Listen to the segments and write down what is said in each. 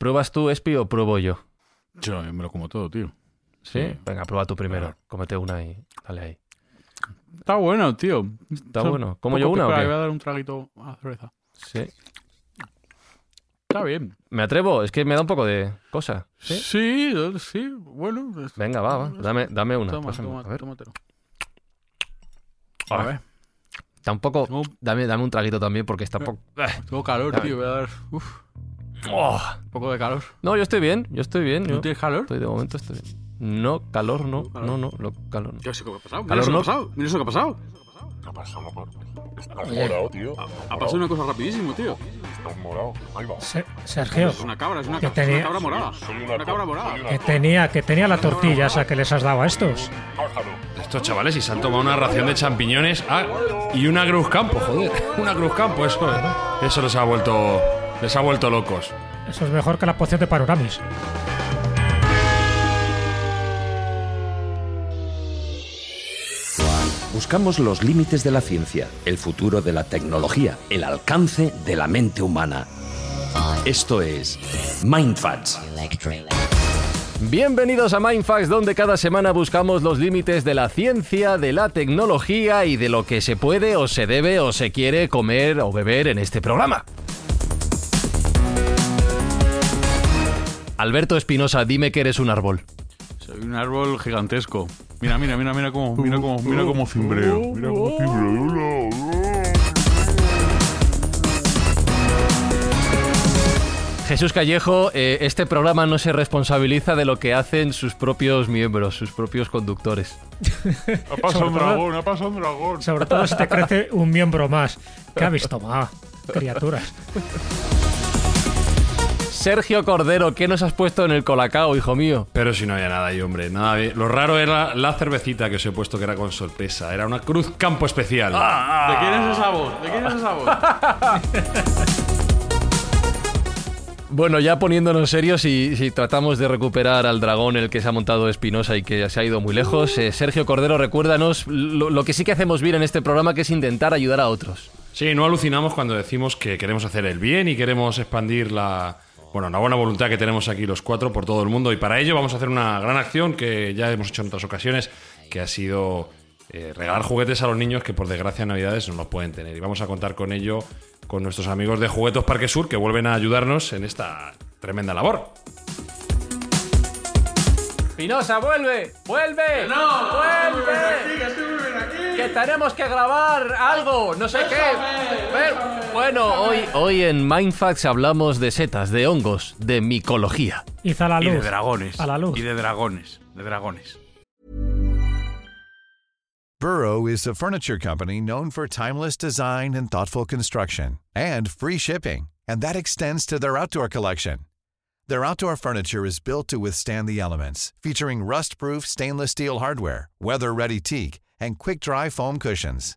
¿Pruebas tú, Espi, o pruebo yo? Yo me lo como todo, tío. ¿Sí? Venga, prueba tú primero. Claro. Cómete una y dale ahí. Está bueno, tío. Está bueno. ¿Como yo una o qué? voy a dar un traguito a cerveza. Sí. Está bien. ¿Me atrevo? Es que me da un poco de cosa. ¿Sí? Sí, bueno. es- Venga, va, va. Dame, dame una. Toma, toma, a ver. tómatelo. A ver, Tampoco. Tengo- Dame, dame un traguito también porque está poco. tengo calor, Dame. tío. Voy a dar uf, Oh. un poco de calor. No, yo estoy bien. Yo estoy bien. ¿No yo tienes calor? estoy de momento estoy bien. No, calor no. calor. No, no, lo- calor no. ¿Qué sé qué ha pasado? Calor Mira no. eso que ha pasado. Mira eso que ha pasado. ¿Qué ha pasado, loco? Estás morado, tío. Ha pasado una cosa rapidísimo, tío. Estás morado. Ahí va. Se- Sergio, Es una cabra, es una, Que cabra, tenía- una cabra morada. Soy una Una to- cabra morada. soy una que tenía, que tenía la tortilla esa que les has dado a estos. Estos chavales y se han tomado una ración de champiñones ah, y una Cruz Campo, joder. Una Cruz Campo, eso, eso les ha vuelto les ha vuelto locos. Eso es mejor que la poción de Panoramis. Buscamos los límites de la ciencia, el futuro de la tecnología, el alcance de la mente humana. Esto es MindFacts. Bienvenidos a Mindfax, donde cada semana buscamos los límites de la ciencia, de la tecnología y de lo que se puede o se debe o se quiere comer o beber en este programa. Alberto Espinosa, dime que eres un árbol. Soy un árbol gigantesco. Mira, mira, mira, mira cómo, mira cómo, mira cómo cimbreo. Mira cómo cimbreo. Jesús Callejo, eh, este programa no se responsabiliza de lo que hacen sus propios miembros, sus propios conductores. Ha pasado un todo- dragón, ha pasado un dragón. Sobre todo si te crece un miembro más. ¿Qué ha visto más? Criaturas. Sergio Cordero, ¿qué nos has puesto en el colacao, hijo mío? Pero si no había nada ahí, hombre, nada bien. Lo raro era la cervecita que os he puesto que era con sorpresa. Era una Cruz Campo especial. ¿De quién es esa voz? ¿De quién es esa voz? Bueno, ya poniéndonos serios y si tratamos de recuperar al dragón el que se ha montado Espinosa y que se ha ido muy lejos, eh, Sergio Cordero, recuérdanos lo, lo que sí que hacemos bien en este programa, que es intentar ayudar a otros. Sí, no alucinamos cuando decimos que queremos hacer el bien y queremos expandir la, bueno, la buena voluntad que tenemos aquí los cuatro por todo el mundo. Y para ello vamos a hacer una gran acción que ya hemos hecho en otras ocasiones, que ha sido eh, regalar juguetes a los niños que por desgracia en Navidades no los pueden tener. Y vamos a contar con ello con nuestros amigos de Juguetos Parque Sur que vuelven a ayudarnos en esta tremenda labor. Espinosa, vuelve, vuelve, no, vuelve, que tenemos que grabar algo, no sé qué. Ver- Bueno, hoy, hoy en Mindfacts hablamos de setas, de hongos, de micología. Hizo a la Y de dragones. A la luz. Y de dragones. De dragones. Burrow is a furniture company known for timeless design and thoughtful construction and free shipping, and that extends to their outdoor collection. Their outdoor furniture is built to withstand the elements, featuring rust-proof stainless steel hardware, weather-ready teak, and quick-dry foam cushions.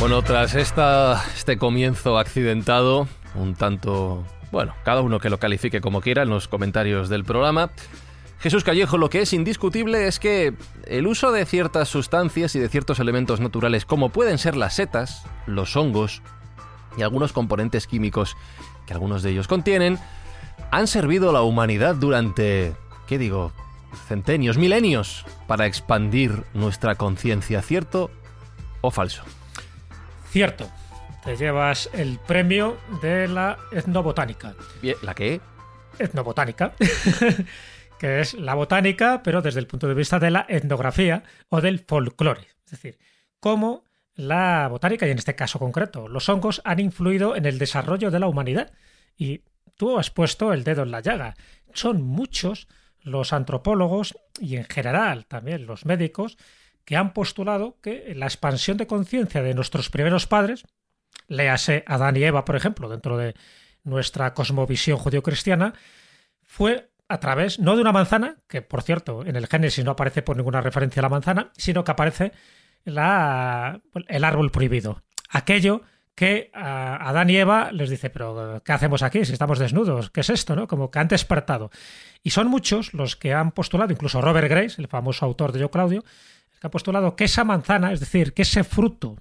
Bueno, tras esta, este comienzo accidentado, un tanto, bueno, cada uno que lo califique como quiera en los comentarios del programa, Jesús Callejo, lo que es indiscutible es que el uso de ciertas sustancias y de ciertos elementos naturales, como pueden ser las setas, los hongos y algunos componentes químicos que algunos de ellos contienen, han servido a la humanidad durante, ¿qué digo?, centenios, milenios, para expandir nuestra conciencia, ¿cierto o falso? Cierto. Te llevas el premio de la etnobotánica. ¿La qué? etnobotánica, que es la botánica, pero desde el punto de vista de la etnografía o del folclore. Es decir, cómo la botánica, y en este caso concreto, los hongos han influido en el desarrollo de la humanidad. Y tú has puesto el dedo en la llaga. Son muchos los antropólogos y en general también los médicos que han postulado que la expansión de conciencia de nuestros primeros padres, léase Adán y Eva, por ejemplo, dentro de nuestra cosmovisión judio-cristiana, fue a través, no de una manzana, que por cierto en el Génesis no aparece por ninguna referencia a la manzana, sino que aparece la, el árbol prohibido. Aquello que a Adán y Eva les dice, pero ¿qué hacemos aquí si estamos desnudos? ¿Qué es esto? ¿no? Como que han despertado. Y son muchos los que han postulado, incluso Robert Grace, el famoso autor de Yo Claudio, ha postulado que esa manzana, es decir, que ese fruto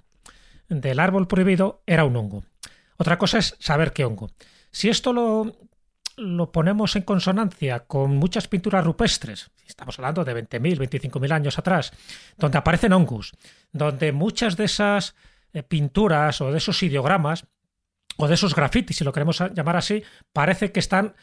del árbol prohibido era un hongo. Otra cosa es saber qué hongo. Si esto lo, lo ponemos en consonancia con muchas pinturas rupestres, estamos hablando de 20.000, 25.000 años atrás, donde aparecen hongos, donde muchas de esas eh, pinturas o de esos ideogramas o de esos grafitis, si lo queremos llamar así, parece que están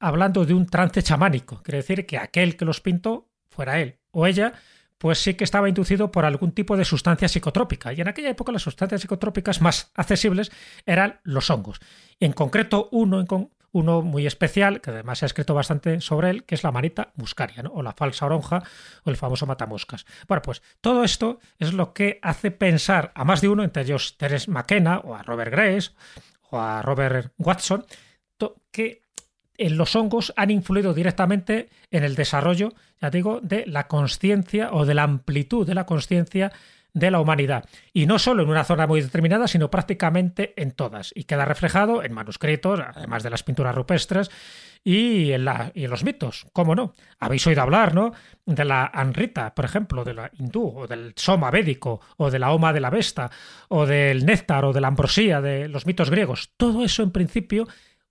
hablando de un trance chamánico. Quiere decir que aquel que los pintó fuera él o ella, pues sí que estaba inducido por algún tipo de sustancia psicotrópica. Y en aquella época las sustancias psicotrópicas más accesibles eran los hongos. En concreto, uno, uno muy especial, que además se ha escrito bastante sobre él, que es la manita muscaria, ¿no? o la falsa oronja, o el famoso matamoscas. Bueno, pues todo esto es lo que hace pensar a más de uno, entre ellos Teres McKenna, o a Robert Grace, o a Robert Watson, que los hongos han influido directamente en el desarrollo, ya digo, de la conciencia o de la amplitud de la conciencia de la humanidad. Y no solo en una zona muy determinada, sino prácticamente en todas. Y queda reflejado en manuscritos, además de las pinturas rupestres, en, y en los mitos. ¿Cómo no? Habéis oído hablar, ¿no? De la Anrita, por ejemplo, de la hindú, o del Soma védico, o de la Oma de la Vesta, o del néctar, o de la ambrosía, de los mitos griegos. Todo eso, en principio,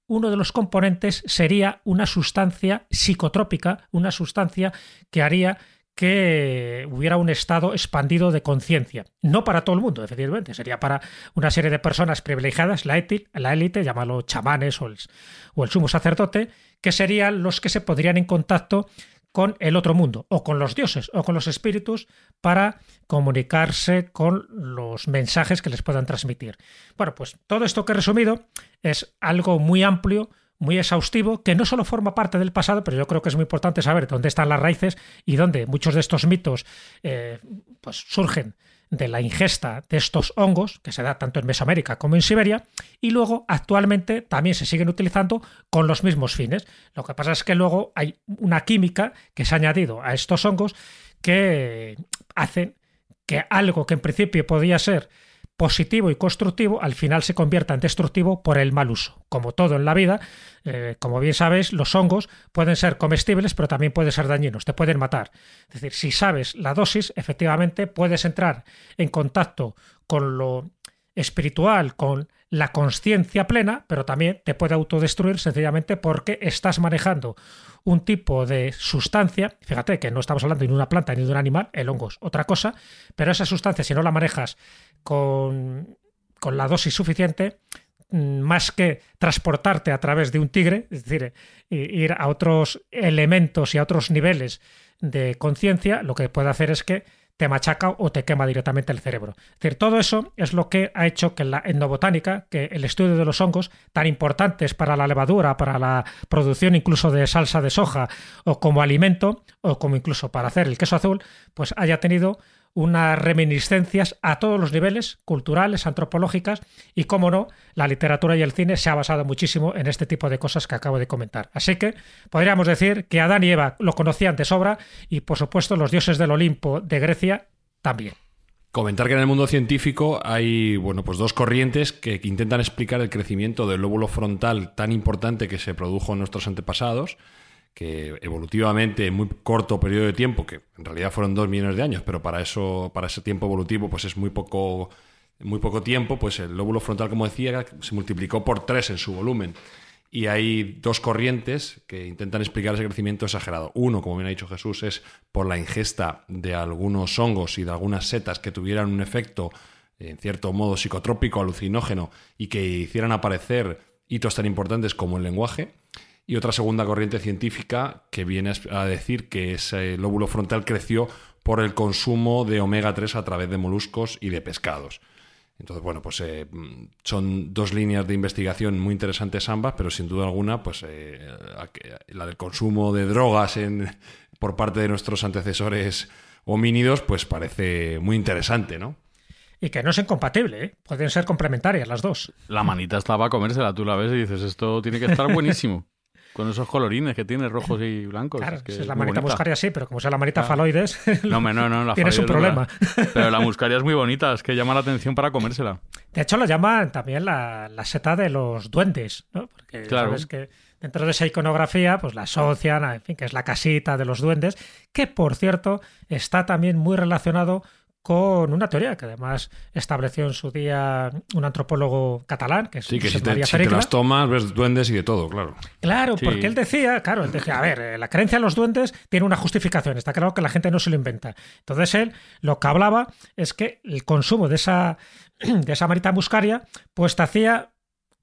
uno de los componentes sería una sustancia psicotrópica, una sustancia que haría que hubiera un estado expandido de conciencia. No para todo el mundo, efectivamente, sería para una serie de personas privilegiadas, la, élite, llámalo chamanes o el, o el sumo sacerdote, que serían los que se podrían en contacto con el otro mundo, o con los dioses, o con los espíritus, para comunicarse con los mensajes que les puedan transmitir. Bueno, pues todo esto que he resumido es algo muy amplio, muy exhaustivo, que no solo forma parte del pasado, pero yo creo que es muy importante saber dónde están las raíces y dónde muchos de estos mitos eh, pues surgen de la ingesta de estos hongos, que se da tanto en Mesoamérica como en Siberia, y luego actualmente también se siguen utilizando con los mismos fines. Lo que pasa es que luego hay una química que se ha añadido a estos hongos que hacen que algo que en principio podía ser positivo y constructivo al final se convierta en destructivo por el mal uso. Como todo en la vida, eh, como bien sabes, los hongos pueden ser comestibles, pero también pueden ser dañinos, te pueden matar. Es decir, si sabes la dosis, efectivamente puedes entrar en contacto con lo espiritual, con la conciencia plena, pero también te puede autodestruir sencillamente porque estás manejando un tipo de sustancia, fíjate que no estamos hablando ni de una planta ni de un animal, el hongo es otra cosa, pero esa sustancia si no la manejas con, con la dosis suficiente, mm, más que transportarte a través de un tigre, es decir, ir a otros elementos y a otros niveles de conciencia, lo que puede hacer es que te machaca o te quema directamente el cerebro. Es decir, todo eso es lo que ha hecho que la etnobotánica, que el estudio de los hongos, tan importantes para la levadura, para la producción incluso de salsa de soja, o como alimento, o como incluso para hacer el queso azul, pues haya tenido unas reminiscencias a todos los niveles, culturales, antropológicas, y como no, la literatura y el cine se ha basado muchísimo en este tipo de cosas que acabo de comentar. Así que podríamos decir que Adán y Eva lo conocían de sobra y por supuesto los dioses del Olimpo de Grecia también. Comentar que en el mundo científico hay bueno, pues dos corrientes que intentan explicar el crecimiento del lóbulo frontal tan importante que se produjo en nuestros antepasados que evolutivamente en muy corto periodo de tiempo, que en realidad fueron dos millones de años, pero para eso, para ese tiempo evolutivo, pues es muy poco, muy poco tiempo, pues el lóbulo frontal, como decía, se multiplicó por tres en su volumen. Y hay dos corrientes que intentan explicar ese crecimiento exagerado. Uno, como bien ha dicho Jesús, es por la ingesta de algunos hongos y de algunas setas que tuvieran un efecto, en cierto modo, psicotrópico, alucinógeno, y que hicieran aparecer hitos tan importantes como el lenguaje. Y otra segunda corriente científica que viene a decir que ese lóbulo frontal creció por el consumo de omega 3 a través de moluscos y de pescados. Entonces, bueno, pues eh, son dos líneas de investigación muy interesantes ambas, pero sin duda alguna, pues eh, la del consumo de drogas en, por parte de nuestros antecesores homínidos, pues parece muy interesante, ¿no? Y que no es incompatible, ¿eh? pueden ser complementarias las dos. La manita estaba a comérsela, tú la ves y dices, esto tiene que estar buenísimo. Con esos colorines que tiene, rojos y blancos. Claro, es, la manita muscaria sí, pero como sea la manita faloides, no, no, no, la tienes un problema. Pero la muscaria es muy bonita, es que llama la atención para comérsela. De hecho, lo llaman también la, seta de los duendes, ¿no? Porque claro. sabes que dentro de esa iconografía, pues la asocian, en fin, que es la casita de los duendes, que por cierto está también muy relacionado con una teoría que además estableció en su día un antropólogo catalán, que es Sí, que si te, las tomas ves duendes y de todo, claro. Claro, porque él decía, claro, él decía, a ver, eh, la creencia en los duendes tiene una justificación, está claro que la gente no se lo inventa. Entonces él lo que hablaba es que el consumo de esa, de esa marita muscaria, pues te hacía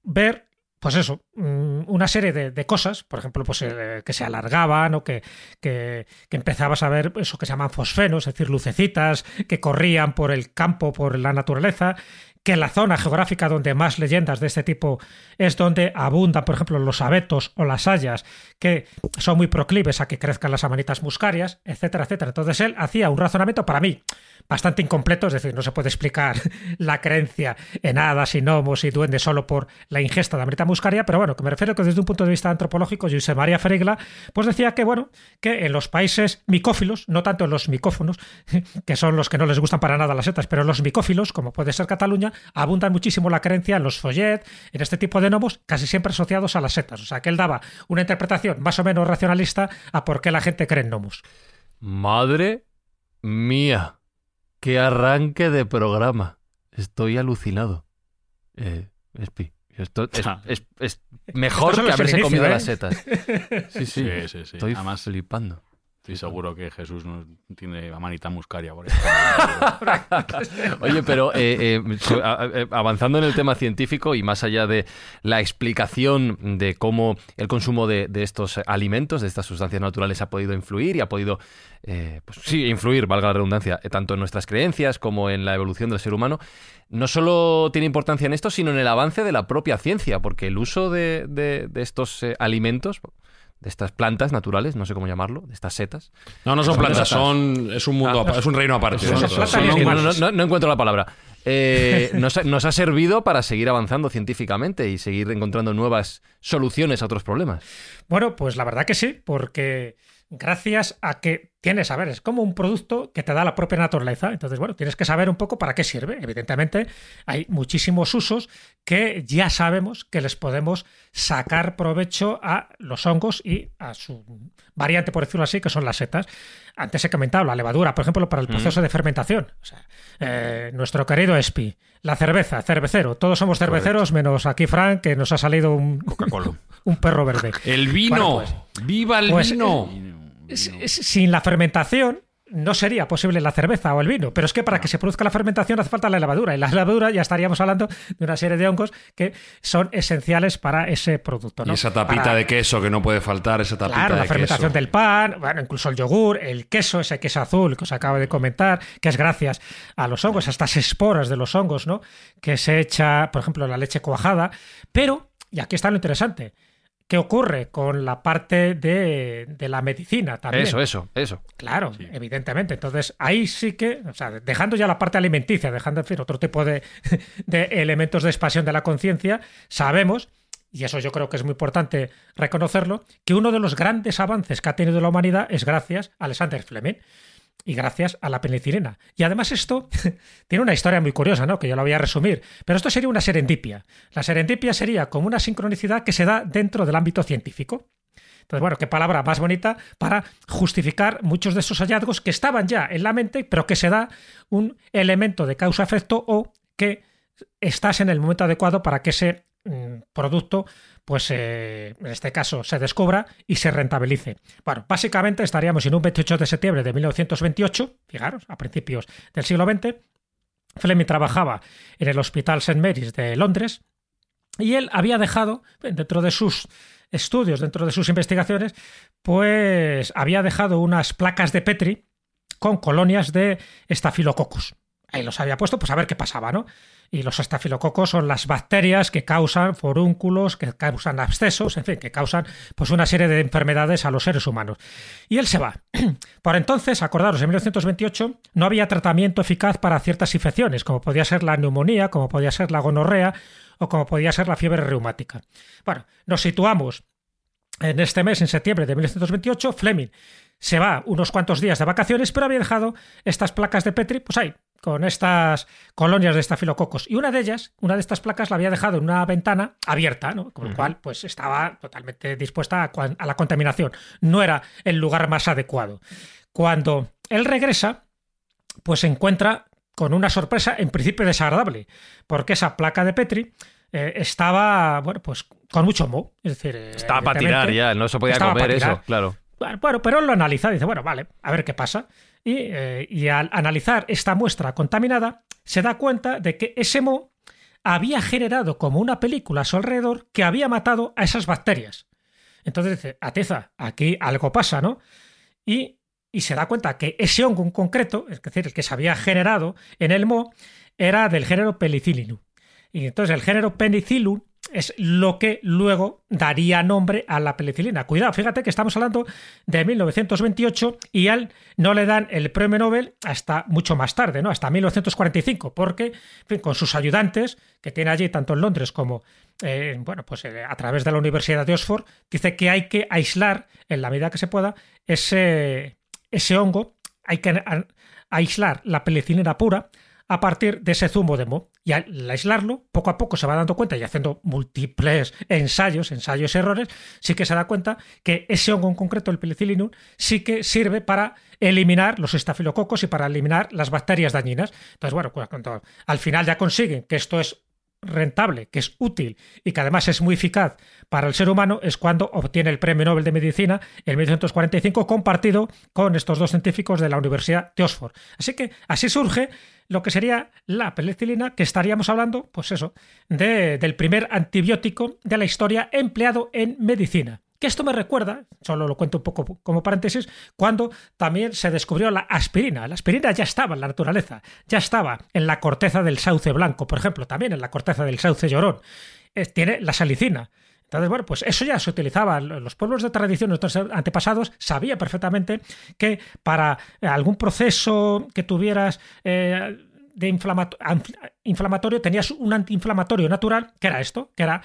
ver pues eso, mm, una serie de, cosas, por ejemplo, pues eh, que se alargaban o que, que, empezabas a ver eso que se llaman fosfenos, es decir, lucecitas que corrían por el campo, por la naturaleza, que la zona geográfica donde más leyendas de este tipo es donde abundan, por ejemplo, los abetos o las hayas, que son muy proclives a que crezcan las amanitas muscarias, etcétera, etcétera. Entonces él hacía un razonamiento para mí bastante incompleto, es decir, no se puede explicar la creencia en hadas y gnomos y duendes solo por la ingesta de amanita muscaria, pero bueno, que me refiero que desde un punto de vista antropológico, José María Ferigla, pues decía que, bueno, que en los países micófilos, no tanto en los micófonos, que son los que no les gustan para nada las setas, pero los micófilos, como puede ser Cataluña, abundan muchísimo la creencia en los follet, en este tipo de gnomos, casi siempre asociados a las setas. O sea, que él daba una interpretación más o menos racionalista a por qué la gente cree en gnomos. Madre mía. ¡Qué arranque de programa! Estoy alucinado. Eh, Espi, esto es, es, mejor que haberse comido ¿eh? las setas. Sí, sí, sí, sí, Estoy Además, flipando. Estoy seguro que Jesús no tiene la manita muscaria por Oye, pero eh, eh, eh, avanzando en el tema científico y más allá de la explicación de cómo el consumo de, estos alimentos, de estas sustancias naturales, ha podido influir y ha podido, pues sí, influir, valga la redundancia, tanto en nuestras creencias como en la evolución del ser humano, no solo tiene importancia en esto, sino en el avance de la propia ciencia, porque el uso de, de estos alimentos de estas plantas naturales, no sé cómo llamarlo, de estas setas. No, no son plantas, son es un mundo, ah, es un reino aparte. no, encuentro la palabra. Eh, nos, nos, ha servido para seguir avanzando científicamente y seguir encontrando nuevas soluciones a otros problemas. Bueno, pues la verdad que sí, porque gracias a que tienes, a ver, es como un producto que te da la propia naturaleza. Entonces, bueno, tienes que saber un poco para qué sirve. Evidentemente, hay muchísimos usos que ya sabemos que les podemos sacar provecho a los hongos y a su variante, por decirlo así, que son las setas. Antes he comentado la levadura, por ejemplo, para el proceso de fermentación. O sea, eh, nuestro querido Espi, la cerveza, cervecero. Todos somos cerveceros, menos aquí Frank, que nos ha salido un, un perro verde. El vino. Pues, ¡Viva el pues, vino! Eh, sin la fermentación no sería posible la cerveza o el vino, pero es que para que se produzca la fermentación hace falta la levadura y la levadura ya estaríamos hablando de una serie de hongos que son esenciales para ese producto. Y esa tapita de queso que no puede faltar, esa tapita claro, la fermentación del pan, bueno, incluso el yogur, el queso, ese queso azul que os acabo de comentar, que es gracias a los hongos, a estas esporas de los hongos, ¿no? Que se echa, por ejemplo, la leche cuajada, pero, y aquí está lo interesante, ¿Qué ocurre con la parte de, la medicina también? Eso, eso, eso. Claro, evidentemente. Entonces, ahí sí que, o sea, dejando ya la parte alimenticia, dejando, en fin, otro tipo de, de elementos de expansión de la conciencia, sabemos y eso yo creo que es muy importante reconocerlo, que uno de los grandes avances que ha tenido la humanidad es gracias a Alexander Fleming y gracias a la penicilina. Y además esto tiene una historia muy curiosa, ¿no? Que yo la voy a resumir. Pero esto sería una serendipia. La serendipia sería como una sincronicidad que se da dentro del ámbito científico. Entonces, bueno, qué palabra más bonita para justificar muchos de esos hallazgos que estaban ya en la mente, pero que se da un elemento de causa-efecto o que estás en el momento adecuado para que ese producto pues eh, en este caso se descubra y se rentabilice. Bueno, básicamente estaríamos en un 28 de septiembre de 1928, fijaros, a principios del siglo XX. Fleming trabajaba en el Hospital St. Mary's de Londres y él había dejado, dentro de sus estudios, dentro de sus investigaciones, pues había dejado unas placas de Petri con colonias de estafilococcus. Ahí los había puesto, pues a ver qué pasaba, ¿no? Y los estafilococos son las bacterias que causan forúnculos, que causan abscesos, en fin, que causan pues una serie de enfermedades a los seres humanos. Y él se va. Por entonces, acordaros, en 1928 no había tratamiento eficaz para ciertas infecciones, como podía ser la neumonía, como podía ser la gonorrea o como podía ser la fiebre reumática. Bueno, nos situamos en este mes, en septiembre de 1928, Fleming se va unos cuantos días de vacaciones, pero había dejado estas placas de Petri, pues ahí, con estas colonias de estafilococos. Y una de ellas, una de estas placas, la había dejado en una ventana abierta, ¿no? Con lo cual, pues estaba totalmente dispuesta a, a la contaminación. No era el lugar más adecuado. Cuando él regresa, pues se encuentra con una sorpresa en principio desagradable, porque esa placa de Petri eh, estaba, bueno, pues con mucho moho. Es decir, estaba para tirar ya, no se podía comer eso, claro. Bueno, pero él lo analiza y dice, bueno, vale, a ver qué pasa. Y, eh, y, al analizar esta muestra contaminada, se da cuenta de que ese moho había generado como una película a su alrededor que había matado a esas bacterias. Entonces dice, Ateza, aquí algo pasa, ¿no? Y, y se da cuenta que ese hongo en concreto, es decir, el que se había generado en el moho, era del género Penicillinum. Y entonces el género Penicillum es lo que luego daría nombre a la penicilina. Cuidado, fíjate que estamos hablando de 1928 y a él no le dan el premio Nobel hasta mucho más tarde, ¿no? Hasta 1945, porque con sus ayudantes, que tiene allí tanto en Londres como eh, bueno, pues eh, a través de la Universidad de Oxford, dice que hay que aislar, en la medida que se pueda, ese, ese hongo, hay que aislar la penicilina pura a partir de ese zumo de mo. Y al aislarlo, poco a poco se va dando cuenta y haciendo múltiples ensayos, ensayos y errores, sí que se da cuenta que ese hongo en concreto, el penicillinum, sí que sirve para eliminar los estafilococos y para eliminar las bacterias dañinas. Entonces, bueno, cuando al final ya consiguen que esto es rentable, que es útil y que además es muy eficaz para el ser humano, es cuando obtiene el Premio Nobel de Medicina en 1945 compartido con estos dos científicos de la Universidad de Oxford. Así que así surge lo que sería la penicilina, que estaríamos hablando, pues eso, de, del primer antibiótico de la historia empleado en medicina. Que esto me recuerda, solo lo cuento un poco como paréntesis, cuando también se descubrió la aspirina. La aspirina ya estaba en la naturaleza, ya estaba en la corteza del sauce blanco, por ejemplo, también en la corteza del sauce llorón. tiene la salicina. Entonces, bueno, pues eso ya se utilizaba. Los pueblos de tradición, nuestros antepasados, sabían perfectamente que para algún proceso que tuvieras eh, de inflamatorio, tenías un antiinflamatorio natural, que era esto, que era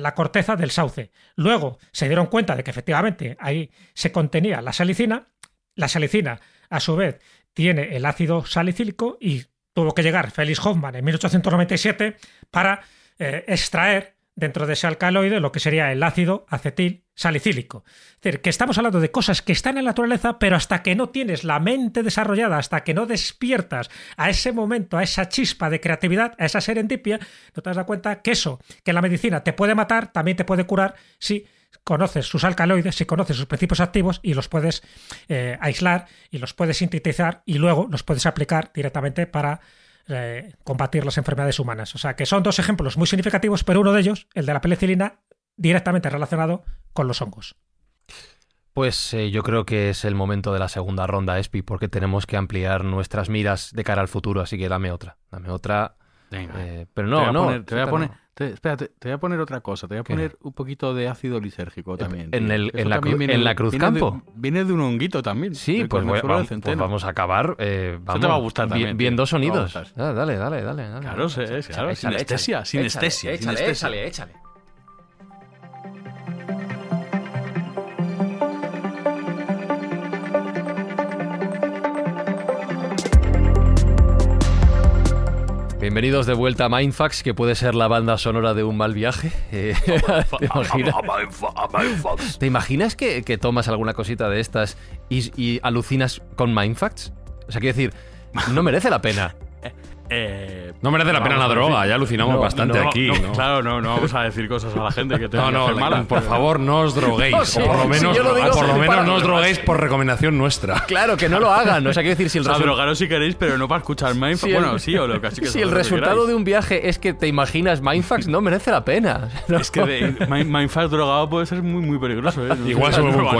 la corteza del sauce. Luego se dieron cuenta de que efectivamente ahí se contenía la salicina. La salicina, a su vez, tiene el ácido salicílico y tuvo que llegar Felix Hoffman en 1897 para eh, extraer dentro de ese alcaloide lo que sería el ácido acetil salicílico. Es decir, que estamos hablando de cosas que están en la naturaleza, pero hasta que no tienes la mente desarrollada, hasta que no despiertas a ese momento, a esa chispa de creatividad, a esa serendipia, no te das cuenta que eso, que la medicina te puede matar, también te puede curar si conoces sus alcaloides, si conoces sus principios activos y los puedes eh, aislar y los puedes sintetizar y luego los puedes aplicar directamente para eh, combatir las enfermedades humanas. O sea que son dos ejemplos muy significativos, pero uno de ellos, el de la penicilina, directamente relacionado con los hongos. Pues eh, yo creo que es el momento de la segunda ronda, Espi, porque tenemos que ampliar nuestras miras de cara al futuro, así que dame otra. Dame otra. Eh, pero no, no. te voy a poner, espérate, te voy a poner otra cosa. Te voy a poner un poquito de ácido lisérgico también. En, el, en, la, en la, Cruz Campo. viene de un honguito también. Sí, pues, vamos, pues vamos a acabar. Eh, vamos, te va a gustar también. Viendo sonidos. Ah, dale, dale, dale, dale. Claro, sí, claro. Sinestesia, sinestesia. Échale, échale, échale. Bienvenidos de vuelta a Mindfax, que puede ser la banda sonora de un mal viaje. Eh, ¿Te, imaginas? que, tomas alguna cosita de estas y, alucinas con Mindfax? O sea, quiero decir, no merece la pena. Eh, No merece la pena la droga, decir- ya alucinamos No, bastante no, aquí. no, ¿no? Claro, no, no vamos a decir cosas a la gente que tenga No, que no, por favor, no os droguéis. No, sí, o por lo menos, yo lo digo por lo menos no os droguéis por recomendación nuestra. Claro, que no lo hagan. O sea, quiero decir, si O el sea, resu- drogaros si queréis, pero no para escuchar Mindfuck. si el- bueno, sí, o lo que así que si el resultado de un viaje es que te imaginas Mindfax, no merece la pena. No. Es que de- Mind- Mindfuck drogado puede ser muy, muy peligroso. ¿eh? No Igual se vuelve un no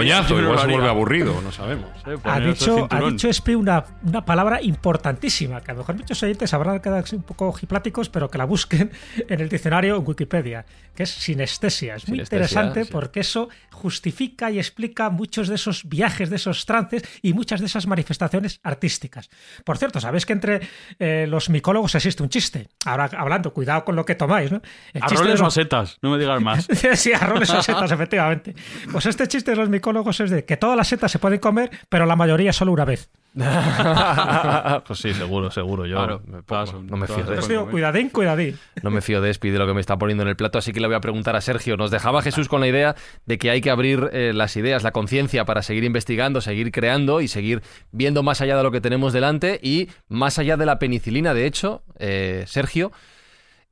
igual se vuelve aburrido, no sabemos. Ha dicho, ha dicho Espi una, una palabra importantísima, que a lo mejor muchos oyentes habrán quedado así un poco hipláticos, pero que la busquen en el diccionario en Wikipedia, que es sinestesia. Es muy Sinestesia, interesante sí. porque eso justifica y explica muchos de esos viajes, de esos trances y muchas de esas manifestaciones artísticas. Por cierto, sabéis que entre eh, los micólogos existe un chiste. Ahora hablando, cuidado con lo que tomáis, ¿no? El Arroles o los- setas, no me digas más. sí, arroles o setas, efectivamente. Pues este chiste de los micólogos es de que todas las setas se pueden comer, pero la mayoría solo una vez. pues sí, seguro, seguro. Yo Claro, me- todas- no me fío de comer. cuidadín, cuidadín. No me fío de Espi de lo que me está poniendo en el plato, así que le voy a preguntar a Sergio. Nos dejaba Jesús con la idea de que hay que abrir eh, las ideas, la conciencia para seguir investigando, seguir creando y seguir viendo más allá de lo que tenemos delante y más allá de la penicilina. De hecho, eh, Sergio,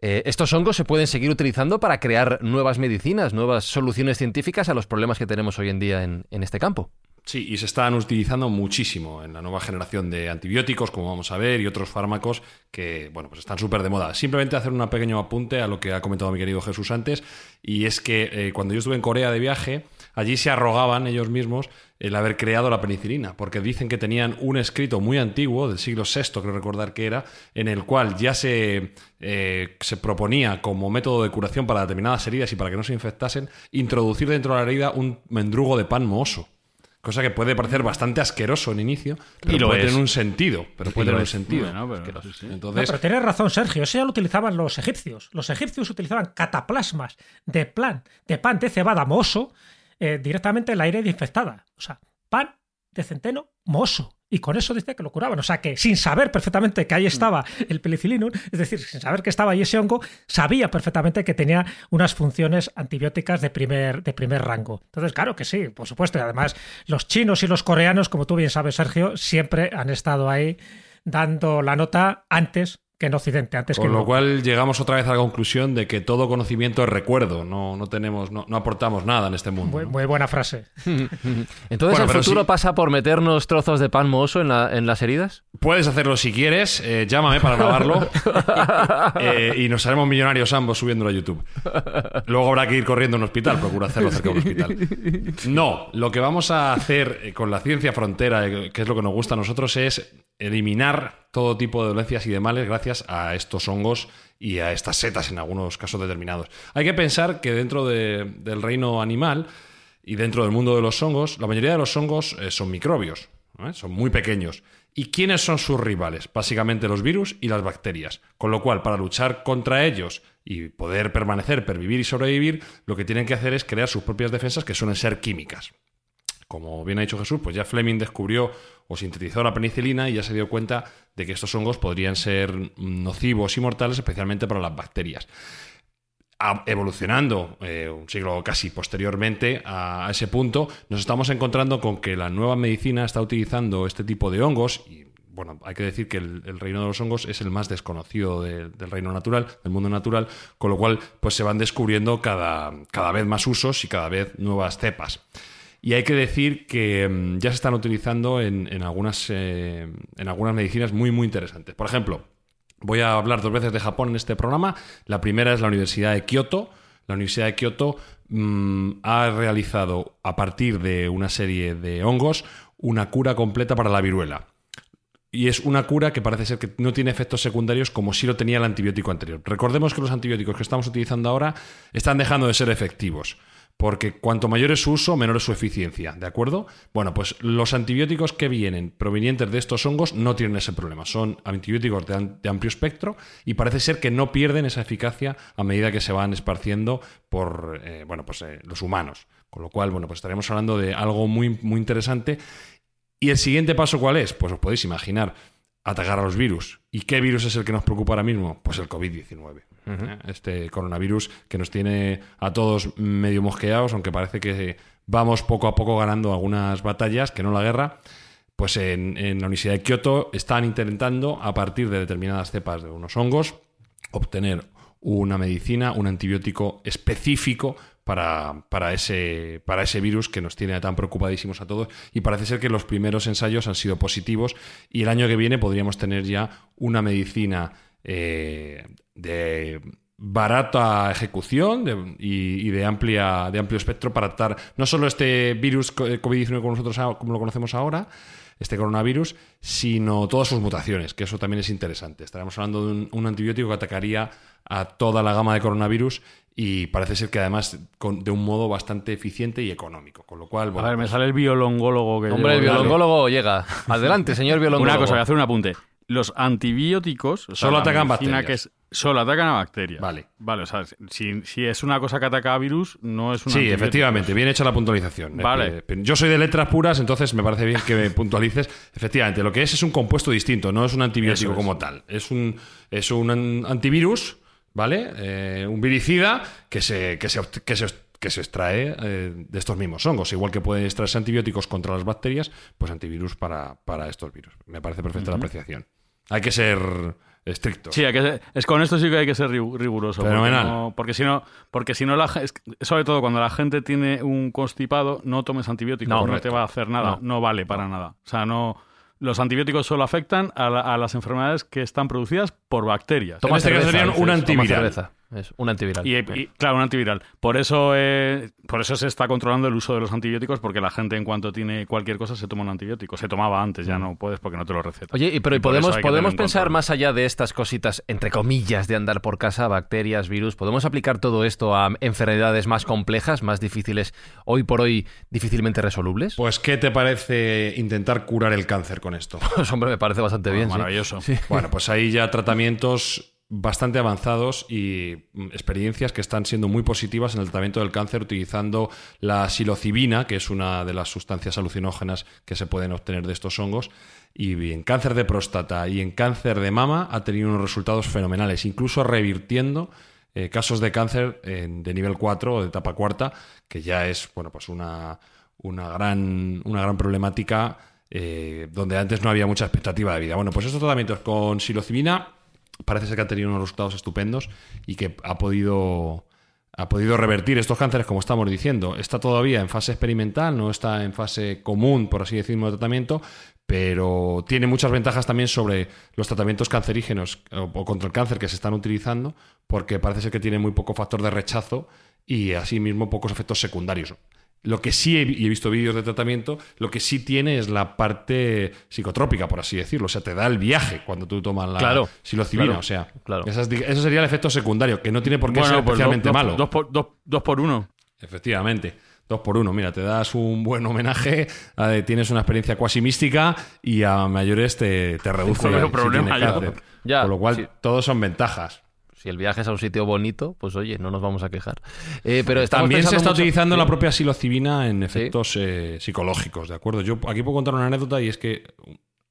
eh, estos hongos se pueden seguir utilizando para crear nuevas medicinas, nuevas soluciones científicas a los problemas que tenemos hoy en día en, en este campo. Sí, y se están utilizando muchísimo en la nueva generación de antibióticos, como vamos a ver, y otros fármacos que, bueno, pues están súper de moda. Simplemente hacer un pequeño apunte a lo que ha comentado mi querido Jesús antes, y es que eh, cuando yo estuve en Corea de viaje, allí se arrogaban ellos mismos el haber creado la penicilina, porque dicen que tenían un escrito muy antiguo, del siglo VI, creo recordar que era, en el cual ya se, eh, se proponía como método de curación para determinadas heridas y para que no se infectasen, introducir dentro de la herida un mendrugo de pan mohoso. Cosa que puede parecer bastante asqueroso en inicio, pero Y lo puede es. tener un sentido. Pero puede tener un sentido. Bueno, pero- sí, sí. No, Entonces, pero tienes razón, Sergio. Eso ya lo utilizaban los egipcios. Los egipcios utilizaban cataplasmas de plan, de pan de cebada mohoso eh, directamente en la herida infectada. O sea, pan de centeno mohoso. Y con eso dice que lo curaban. O sea, que sin saber perfectamente que ahí estaba el penicillinum, es decir, sin saber que estaba ahí ese hongo, sabía perfectamente que tenía unas funciones antibióticas de primer, de primer rango. Entonces, claro que sí, por supuesto. Y además, los chinos y los coreanos, como tú bien sabes, Sergio, siempre han estado ahí dando la nota antes que en Occidente, antes que con en lo cual llegamos otra vez a la conclusión de que todo conocimiento es recuerdo. No, no tenemos, no, no aportamos nada en este mundo. Muy, ¿no? muy buena frase. Entonces, Bueno, ¿el futuro pasa por meternos trozos de pan mohoso en, la- en las heridas? Puedes hacerlo si quieres, eh, llámame para grabarlo eh, y nos haremos millonarios ambos subiéndolo a YouTube. Luego habrá que ir corriendo a un hospital, procura hacerlo cerca de un hospital. No, lo que vamos a hacer eh, con la ciencia frontera, que es lo que nos gusta a nosotros, es eliminar todo tipo de dolencias y de males gracias a estos hongos y a estas setas en algunos casos determinados. Hay que pensar que dentro de- del reino animal y dentro del mundo de los hongos, la mayoría de los hongos eh, son microbios, ¿eh? son muy pequeños. ¿Y quiénes son sus rivales? Básicamente los virus y las bacterias. Con lo cual, para luchar contra ellos y poder permanecer, pervivir y sobrevivir, lo que tienen que hacer es crear sus propias defensas que suelen ser químicas. Como bien ha dicho Jesús, pues ya Fleming descubrió o sintetizó la penicilina y ya se dio cuenta de que estos hongos podrían ser nocivos y mortales, especialmente para las bacterias evolucionando eh, un siglo casi posteriormente a, ese punto, nos estamos encontrando con que la nueva medicina está utilizando este tipo de hongos y bueno, hay que decir que el, reino de los hongos es el más desconocido de- del reino natural, del mundo natural, con lo cual pues se van descubriendo cada, cada vez más usos y cada vez nuevas cepas. Y hay que decir que mm, ya se están utilizando en, algunas, eh, en algunas medicinas muy, muy interesantes. Por ejemplo, Voy a hablar dos veces de Japón en este programa. La primera es la Universidad de Kioto. La Universidad de Kioto mm, ha realizado, a partir de una serie de hongos, una cura completa para la viruela. Y es una cura que parece ser que no tiene efectos secundarios como sí lo tenía el antibiótico anterior. Recordemos que los antibióticos que estamos utilizando ahora están dejando de ser efectivos. Porque cuanto mayor es su uso, menor es su eficiencia, ¿de acuerdo? Bueno, pues los antibióticos que vienen provenientes de estos hongos no tienen ese problema. Son antibióticos de, am- de amplio espectro y parece ser que no pierden esa eficacia a medida que se van esparciendo por eh, bueno, pues, eh, los humanos. Con lo cual, bueno, pues estaremos hablando de algo muy, muy interesante. ¿Y el siguiente paso cuál es? Pues os podéis imaginar, atacar a los virus. ¿Y qué virus es el que nos preocupa ahora mismo? Pues el COVID-19. ¿Eh? Este coronavirus que nos tiene a todos medio mosqueados, aunque parece que vamos poco a poco ganando algunas batallas, que no la guerra. pues en, la Universidad de Kioto están intentando, a partir de determinadas cepas de unos hongos, obtener una medicina, un antibiótico específico para, para, ese, para ese virus que nos tiene tan preocupadísimos a todos. Y parece ser que los primeros ensayos han sido positivos y el año que viene podríamos tener ya una medicina eh, de barata ejecución de- y, y de, amplia, de amplio espectro para tratar no solo este virus eh, COVID-19 como, nosotros, como lo conocemos ahora, este coronavirus, sino todas sus mutaciones, que eso también es interesante. Estaremos hablando de un, un antibiótico que atacaría a toda la gama de coronavirus y parece ser que además con- de un modo bastante eficiente y económico. Con lo cual, A ver, me pues- sale el biolongólogo que Hombre, el biolongólogo llega. Adelante, señor biolongólogo. Una cosa, voy a hacer un apunte. Los antibióticos o sea, Solo la atacan bacterias. que es- solo atacan a bacterias. Vale. Vale, o sea, si, si es una cosa que ataca a virus, no es un Sí, efectivamente, bien hecha la puntualización. Vale. Yo soy de letras puras, entonces me parece bien que me puntualices. Efectivamente, lo que es es un compuesto distinto, no es un antibiótico es. como tal. Es un, es un an- antivirus, ¿vale? Eh, un viricida que se, que se, que se, que se extrae eh, de estos mismos hongos. Igual que pueden extraerse antibióticos contra las bacterias, pues antivirus para, para estos virus. Me parece perfecta la apreciación. Hay que ser estrictos. Sí, hay que ser- es con esto sí que hay que ser ri- riguroso. porque Fenomenal. no- Porque, si no, porque si no la es sobre todo cuando la gente tiene un constipado, no tomes antibióticos, No, no, te va a hacer nada, No. no, vale para nada. O sea, no los antibióticos solo afectan a, la- a las enfermedades que están producidas por bacterias. Toma En este caso serían un antiviral. Es un antiviral. Y, y, claro, un antiviral. Por eso, eh, por eso se está controlando el uso de los antibióticos, porque la gente en cuanto tiene cualquier cosa se toma un antibiótico. Se tomaba antes, ya no puedes porque no te lo recetan. Oye, y pero ¿y Y por eso podemos, podemos pensar control. más allá de estas cositas, entre comillas, de andar por casa, bacterias, virus, ¿podemos aplicar todo esto a enfermedades más complejas, más difíciles, hoy por hoy difícilmente resolubles? Pues, ¿qué te parece intentar curar el cáncer con esto? Pues hombre, me parece bastante bien. sí. Maravilloso. Bueno, pues hay ya tratamientos bastante avanzados y mm, experiencias que están siendo muy positivas en el tratamiento del cáncer utilizando la psilocibina, que es una de las sustancias alucinógenas que se pueden obtener de estos hongos. Y en cáncer de próstata y en cáncer de mama ha tenido unos resultados fenomenales, incluso revirtiendo eh, casos de cáncer en- de nivel 4 o de etapa cuarta, que ya es bueno, pues una, una, gran, una gran problemática eh, donde antes no había mucha expectativa de vida. Bueno, pues estos tratamientos con psilocibina parece ser que han tenido unos resultados estupendos y que ha podido, ha podido revertir estos cánceres, como estamos diciendo. Está todavía en fase experimental, no está en fase común, por así decirlo, de tratamiento, pero tiene muchas ventajas también sobre los tratamientos cancerígenos o contra el cáncer que se están utilizando, porque parece ser que tiene muy poco factor de rechazo y asimismo pocos efectos secundarios. Lo que sí he, y he visto vídeos de tratamiento, lo que sí tiene es la parte psicotrópica, por así decirlo. O sea, te da el viaje cuando tú tomas la Claro, psilocibina. claro, o sea, claro. esas- eso sería el efecto secundario, que no tiene por qué Bueno, ser pues especialmente dos, malo. Dos, por, dos- dos por uno. Efectivamente. Dos por uno. Mira, te das un buen homenaje, eh, tienes una experiencia cuasi mística y a mayores te, te reduce si problema tienes yo. cáncer. Ya, Con lo cual, sí. todos son ventajas. Si el viaje es a un sitio bonito, pues oye, no nos vamos a quejar. Eh, pero También se está mucho- utilizando Sí. la propia psilocibina en efectos eh, psicológicos, ¿de acuerdo? Yo aquí puedo contar una anécdota y es que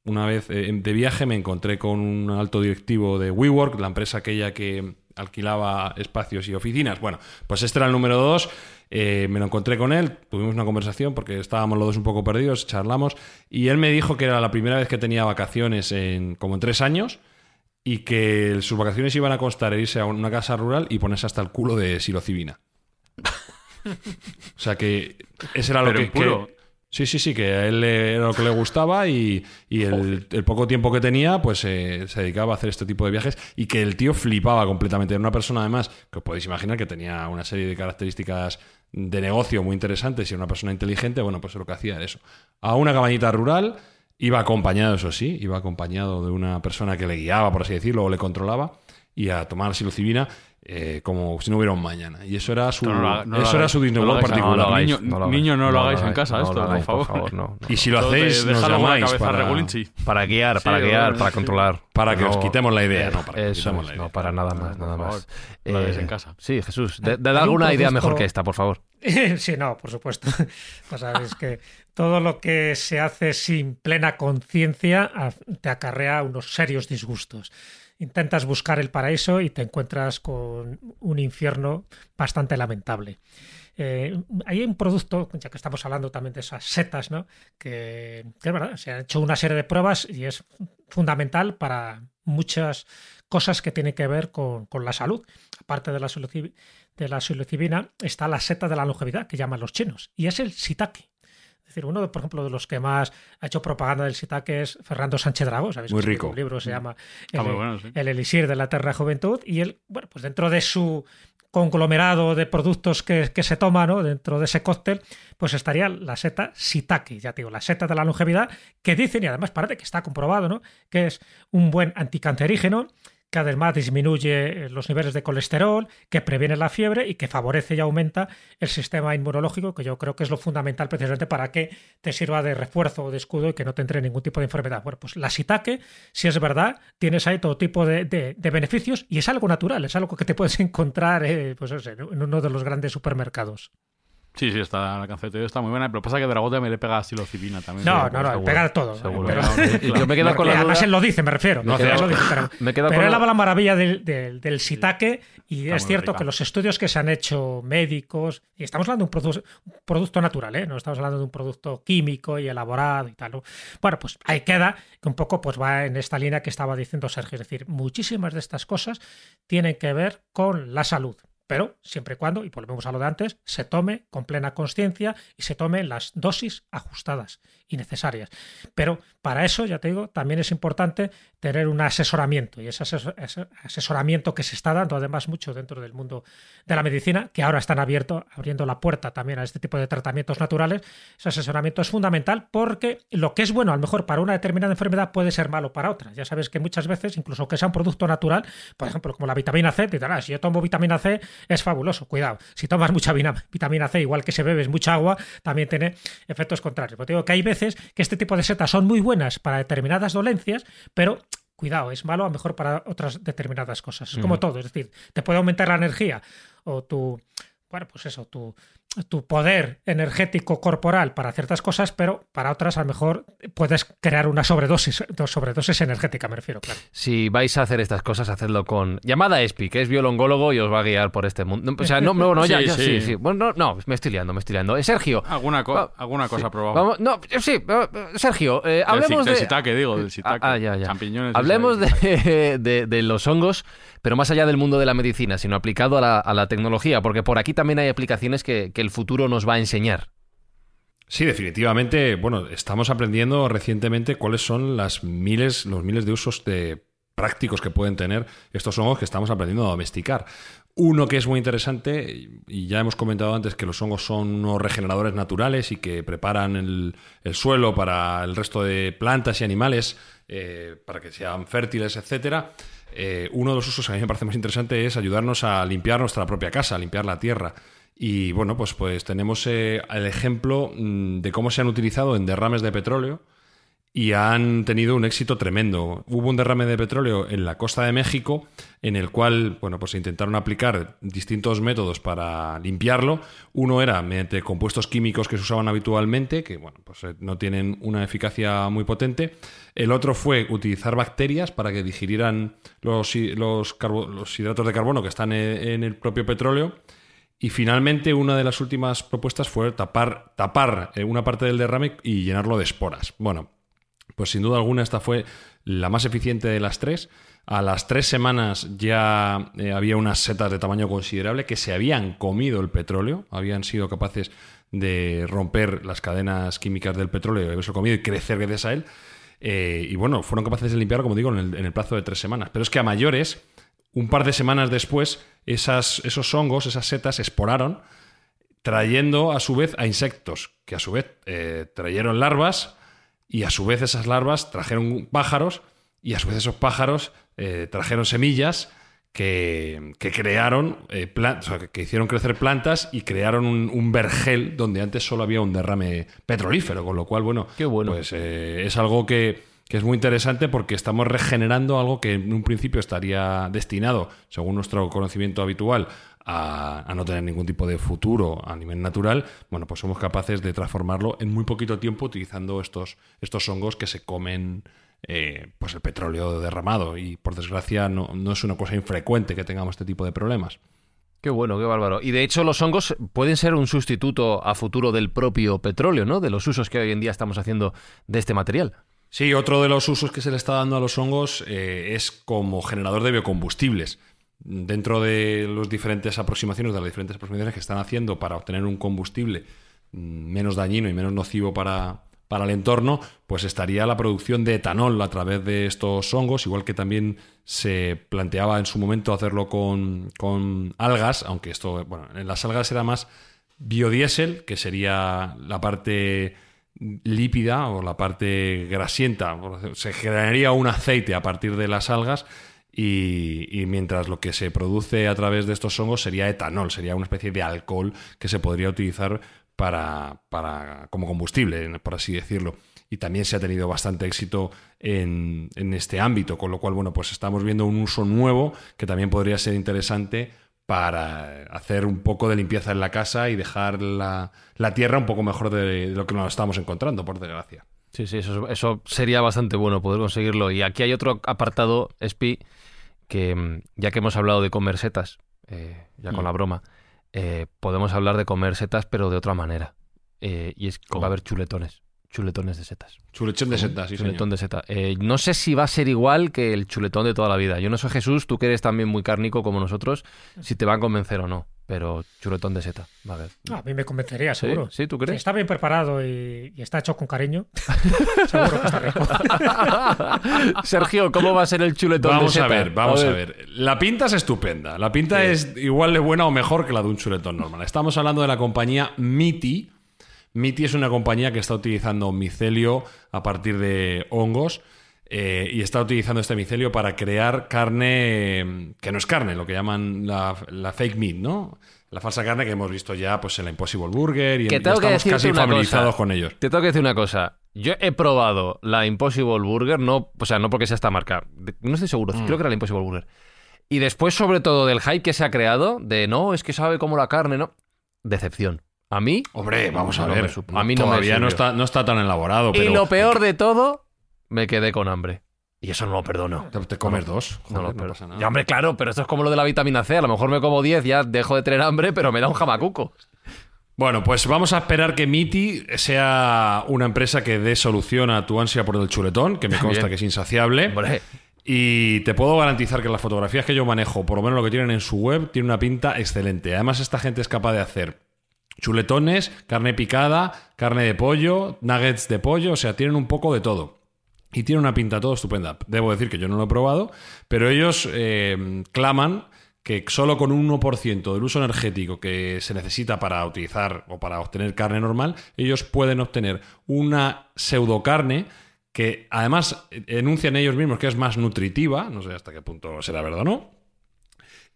una vez eh, de viaje me encontré con un alto directivo de WeWork, la empresa aquella que alquilaba espacios y oficinas. Bueno, pues este era el número dos. eh, me lo encontré con él, tuvimos una conversación porque estábamos los dos un poco perdidos, charlamos, y él me dijo que era la primera vez que tenía vacaciones en como en tres años y que sus vacaciones iban a constar irse a una casa rural y ponerse hasta el culo de psilocibina. O sea que ese era lo Pero que, en puro. que- Sí, sí, sí, que a él le- era lo que le gustaba y, y el, el poco tiempo que tenía, pues eh, se dedicaba a hacer este tipo de viajes y que el tío flipaba completamente. Era una persona, además, que os podéis imaginar que tenía una serie de características de negocio muy interesantes y era una persona inteligente. Bueno, pues lo que hacía era eso. A una cabañita rural, iba acompañado, eso sí, iba acompañado de una persona que le guiaba, por así decirlo, o le controlaba, y a tomar psilocibina eh, como si no hubiera un mañana. Y eso era su, no no lo eso era su Disney no World particular. No hagáis, Niño- no lo niño, no lo hagáis en casa no esto, hagáis, por favor. no, no. Y si lo hacéis, nos llamáis para. Para guiar, Sí, para guiar, bueno, para sí. controlar. para que os No, quitemos la idea. eh, no, para que os eso la idea. no, para nada más, nada más. Eh, lo hagáis en casa. Sí, Jesús, de, de Hay un alguna idea mejor que esta, por favor. Sí, no, por supuesto. O sea, es que todo lo que se hace sin plena conciencia a- te acarrea unos serios disgustos. Intentas buscar el paraíso y te encuentras con un infierno bastante lamentable. eh, hay un producto, ya que estamos hablando también de esas setas, ¿no? Que, es verdad, se han hecho una serie de pruebas y es fundamental para muchas cosas que tienen que ver con, con la salud. Aparte de la, de la psilocibina, está la seta de la longevidad, que llaman los chinos, y es el shiitake. Es decir, uno, por ejemplo, de los que más ha hecho propaganda del shiitake es Fernando Sánchez Dragó, ¿sabéis? Muy rico. Un libro se llama el, muy bueno, sí. el elixir de la eterna juventud y él, bueno, pues dentro de su conglomerado de productos que, que se toma, ¿no? Dentro de ese cóctel, pues estaría la seta shiitake, ya te digo, la seta de la longevidad, que dicen, y además parece que está comprobado, ¿no? Que es un buen anticancerígeno, que además disminuye los niveles de colesterol, que previene la fiebre y que favorece y aumenta el sistema inmunológico, que yo creo que es lo fundamental precisamente para que te sirva de refuerzo o de escudo y que no te entre ningún tipo de enfermedad. Bueno, pues la shiitake, si es verdad, tienes ahí todo tipo de, de- beneficios y es algo natural, es algo que te puedes encontrar eh, pues, en uno de los grandes supermercados. Sí, sí, está, la cancetería está muy buena, pero pasa que Dragote me le pega psilocibina también. No, no, no, seguro. pega todo. Seguro. Pero- No, Yo me quedo con la Además, él lo dice, me refiero. Me Él quedo- lo dice, pero me quedo pero con él la- habla la maravilla del, del, del y Está es cierto rica. que los estudios que se han hecho médicos, y estamos hablando de un, produ- un producto natural, ¿eh? no estamos hablando de un producto químico y elaborado y tal. ¿no? Bueno, pues ahí queda que un poco pues va en esta línea que estaba diciendo Sergio. Es decir, muchísimas de estas cosas tienen que ver con la salud. Pero siempre y cuando, y volvemos a lo de antes, se tome con plena conciencia y se tome las dosis ajustadas y necesarias. Pero para eso, ya te digo, también es importante tener un asesoramiento y ese asesor- ese asesoramiento que se está dando además mucho dentro del mundo de la medicina, que ahora están abierto, abriendo la puerta también a este tipo de tratamientos naturales. Ese asesoramiento es fundamental porque lo que es bueno a lo mejor para una determinada enfermedad puede ser malo para otra. Ya sabes que muchas veces, incluso que sea un producto natural, por ejemplo, como la vitamina C, te dirán, "Ah, si yo tomo vitamina C es fabuloso. Cuidado, si tomas mucha vitamina C, igual que si bebes mucha agua, también tiene efectos contrarios. Pero digo que hay veces que este tipo de setas son muy buenas para determinadas dolencias, pero cuidado, es malo a lo mejor para otras determinadas cosas. Es como todo, es decir, te puede aumentar la energía o tu, bueno, pues eso, tu, tu poder energético corporal para ciertas cosas, pero para otras a lo mejor puedes crear una sobredosis, dos sobredosis energética, me refiero, claro. Si vais a hacer estas cosas, hacedlo con. Llamada Espi, que es biolongólogo y os va a guiar por este mundo. No, O sea, no, no, no, ya, Sí, ya, sí, sí. sí. Bueno, no, no, me estoy liando, me estoy liando. Eh, Sergio. Alguna, co- alguna cosa sí, probamos. Vamos, no, eh, sí, eh, eh, Sergio, eh, Del hablemos shi- del de. digo, del shiitake. Ah, ah, ya, ya. Champiñones. Hablemos de, de- de los hongos, pero más allá del mundo de la medicina, sino aplicado a la, a la tecnología, porque por aquí también hay aplicaciones que, que el futuro nos va a enseñar. Sí, definitivamente. Bueno, estamos aprendiendo recientemente cuáles son las miles, los miles de usos de prácticos que pueden tener estos hongos que estamos aprendiendo a domesticar. Uno que es muy interesante, y ya hemos comentado antes que los hongos son unos regeneradores naturales y que preparan el, el suelo para el resto de plantas y animales eh, para que sean fértiles, etcétera. Eh, uno de los usos que a mí me parece más interesante es ayudarnos a limpiar nuestra propia casa, a limpiar la tierra. Y bueno, pues, pues tenemos eh, el ejemplo mm, de cómo se han utilizado en derrames de petróleo y han tenido un éxito tremendo. Hubo un derrame de petróleo en la costa de México en el cual, bueno, pues intentaron aplicar distintos métodos para limpiarlo. Uno era mediante compuestos químicos que se usaban habitualmente, que, bueno, pues eh, no tienen una eficacia muy potente. El otro fue utilizar bacterias para que digirieran los, los, hidratos de carbono que están en- en el propio petróleo. Y finalmente, una de las últimas propuestas fue tapar, tapar eh, una parte del derrame y llenarlo de esporas. Bueno, pues sin duda alguna esta fue la más eficiente de las tres. A las tres semanas ya eh, había unas setas de tamaño considerable que se habían comido el petróleo, habían sido capaces de romper las cadenas químicas del petróleo, haberse comido y crecer gracias a él. Eh, y bueno, fueron capaces de limpiarlo, como digo, en el, en el plazo de tres semanas. Pero es que a mayores, un par de semanas después, esas, esos hongos, esas setas, esporaron, trayendo a su vez a insectos, que a su vez eh, trajeron larvas, y a su vez esas larvas trajeron pájaros, y a su vez esos pájaros eh, trajeron semillas que, que crearon, eh, plan- o sea, que- hicieron crecer plantas y crearon un, un vergel donde antes solo había un derrame petrolífero, con lo cual, bueno, Qué bueno. pues es algo que, que es muy interesante porque estamos regenerando algo que en un principio estaría destinado, según nuestro conocimiento habitual, a, no tener ningún tipo de futuro a nivel natural. Bueno, pues somos capaces de transformarlo en muy poquito tiempo utilizando estos, estos hongos que se comen eh, pues el petróleo derramado y por desgracia no, no es una cosa infrecuente que tengamos este tipo de problemas. Qué bueno, qué bárbaro. Y de hecho los hongos pueden ser un sustituto a futuro del propio petróleo, ¿no? De los usos que hoy en día estamos haciendo de este material. Sí, otro de los usos que se le está dando a los hongos eh, es como generador de biocombustibles. Dentro de las diferentes aproximaciones, de las diferentes aproximaciones que están haciendo para obtener un combustible mm, menos dañino y menos nocivo para, para el entorno, pues estaría la producción de etanol a través de estos hongos, igual que también se planteaba en su momento hacerlo con, con algas, aunque esto, bueno, en las algas era más biodiesel, que sería la parte lípida o la parte grasienta, se generaría un aceite a partir de las algas y, mientras lo que se produce a través de estos hongos sería etanol, sería una especie de alcohol que se podría utilizar para, para, como combustible, por así decirlo. Y también se ha tenido bastante éxito en, en, este ámbito, con lo cual, bueno, pues estamos viendo un uso nuevo que también podría ser interesante para hacer un poco de limpieza en la casa y dejar la, la tierra un poco mejor de, de, lo que nos estamos encontrando, por desgracia. Sí, sí, eso, eso sería bastante bueno poder conseguirlo. Y aquí hay otro apartado, SPI, que mm, ya que hemos hablado de comer setas, eh, ya con mm. la broma, eh, podemos hablar de comer setas, pero de otra manera. Eh, y es que va a haber chuletones. Chuletones de setas. Chuletón de setas, sí, Chuletón señor. de seta. Eh, no sé si va a ser igual que el chuletón de toda la vida. Yo no sé, Jesús, tú que eres también muy cárnico como nosotros, si te va a convencer o no. Pero chuletón de seta, va a ver. No, a mí me convencería, seguro. ¿Sí? ¿Sí? ¿Tú crees? Si está bien preparado y, y está hecho con cariño, seguro que está rico. Sergio, ¿cómo va a ser el chuletón vamos de seta? a ver, vamos a ver. a ver. La pinta es estupenda. La pinta sí. es igual de buena o mejor que la de un chuletón normal. Estamos hablando de la compañía Miti. Miti es una compañía que está utilizando micelio a partir de hongos. Eh, y está utilizando este micelio para crear carne que no es carne, lo que llaman la, la, fake meat, ¿no? La falsa carne que hemos visto ya pues, en la Impossible Burger y que en, tengo ya estamos que casi familiarizados cosa. con ellos. Te tengo que decir una cosa. Yo he probado la Impossible Burger, no, o sea, no porque sea esta marca, no estoy seguro, mm. creo que era la Impossible Burger. Y después, sobre todo, del hype que se ha creado, de no, es que sabe como la carne, ¿no? Decepción. A mí. Hombre, vamos a ver. No a mí no todavía me no está, no está tan elaborado. Pero... Y lo peor de todo, me quedé con hambre. Y eso no lo perdono. Te, te comes no, dos. Joder, no, lo no pasa nada. Ya, hombre, claro, pero esto es como lo de la vitamina C. A lo mejor me como 10, ya dejo de tener hambre, pero me da un jamacuco. Bueno, pues vamos a esperar que Miti sea una empresa que dé solución a tu ansia por el chuletón, que me consta Bien. que es insaciable. Hombre. Y te puedo garantizar que las fotografías que yo manejo, por lo menos lo que tienen en su web, tiene una pinta excelente. Además, esta gente es capaz de hacer chuletones, carne picada, carne de pollo, nuggets de pollo, o sea, tienen un poco de todo. Y tiene una pinta todo estupenda. Debo decir que yo no lo he probado, pero ellos eh, claman que solo con un 1% del uso energético que se necesita para utilizar o para obtener carne normal, ellos pueden obtener una pseudocarne que además enuncian ellos mismos que es más nutritiva, no sé hasta qué punto será verdad o no,